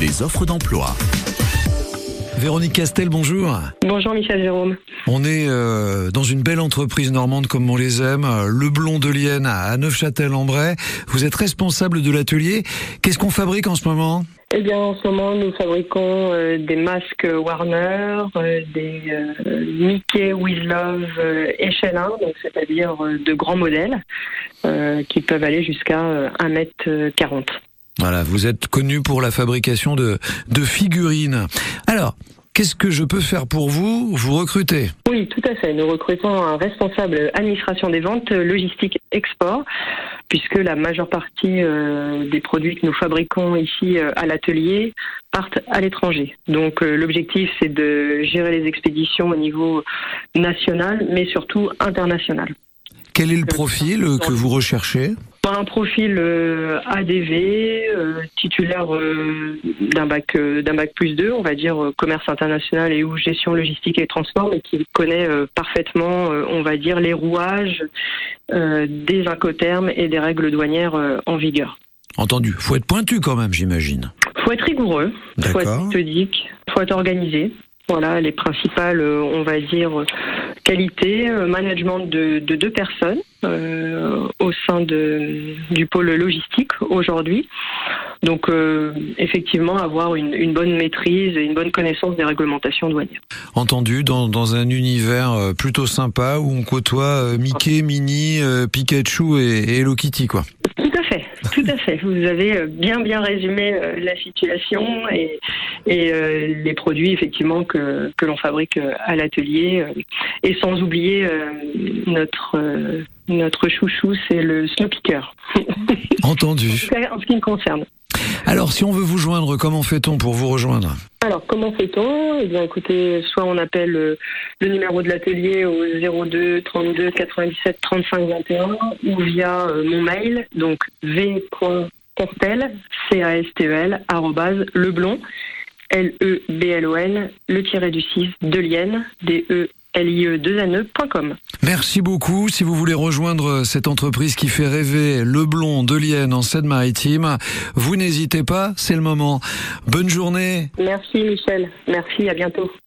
les offres d'emploi. Véronique Castel, bonjour. Bonjour Michel Jérôme. On est euh, dans une belle entreprise normande comme on les aime, euh, Le Blond de Lienne à Neufchâtel-en-Bray. Vous êtes responsable de l'atelier. Qu'est-ce qu'on fabrique en ce moment? Eh bien, en ce moment, nous fabriquons euh, des masques Warner, euh, des euh, Mickey With Love échelle 1, donc c'est-à-dire de grands modèles qui peuvent aller jusqu'à euh, 1m40. Voilà, vous êtes connu pour la fabrication de, de figurines. Alors, qu'est-ce que je peux faire pour vous Vous recrutez Oui, tout à fait. Nous recrutons un responsable administration des ventes, logistique, export, puisque la majeure partie euh, des produits que nous fabriquons ici euh, à l'atelier partent à l'étranger. Donc euh, l'objectif, c'est de gérer les expéditions au niveau national, mais surtout international. Quel est le profil que vous recherchez? Un profil euh, ADV, euh, titulaire euh, d'un bac d'un bac plus 2, on va dire commerce international et ou gestion logistique et transport, mais qui connaît parfaitement, on va dire, les rouages des incoterms et des règles douanières en vigueur. Entendu. Faut être pointu quand même, j'imagine. Faut être rigoureux, faut être méthodique, faut être organisé. Voilà les principales, euh, on va dire, qualités. euh, Management de, de deux personnes euh, au sein de, du pôle logistique aujourd'hui. Donc, euh, effectivement, avoir une, une bonne maîtrise et une bonne connaissance des réglementations douanières. Entendu, dans, dans un univers plutôt sympa où on côtoie Mickey, Minnie, Pikachu et, et Hello Kitty, quoi. Tout à fait, tout à fait. Vous avez bien bien résumé la situation et, et euh, les produits effectivement que, que l'on fabrique euh, à l'atelier. euh, Et sans oublier notre notre chouchou, c'est le snow picker. Entendu. en ce qui me concerne. Alors, si on veut vous joindre, comment fait-on pour vous rejoindre? Alors, comment fait-on? Eh bien, écoutez, soit on appelle le numéro de l'atelier au 02 32 97 35 21 ou via mon mail, donc v.castel, C-A-S-T-E-L, arrobase, leblon, L-E-B-L-O-N, le tiré du 6, de Lienne, D-E, L-I-E, 2 n ecom Merci beaucoup. Si vous voulez rejoindre cette entreprise qui fait rêver le blond de Lienne en Seine-Maritime, vous n'hésitez pas, c'est le moment. Bonne journée. Merci Michel, merci, à bientôt.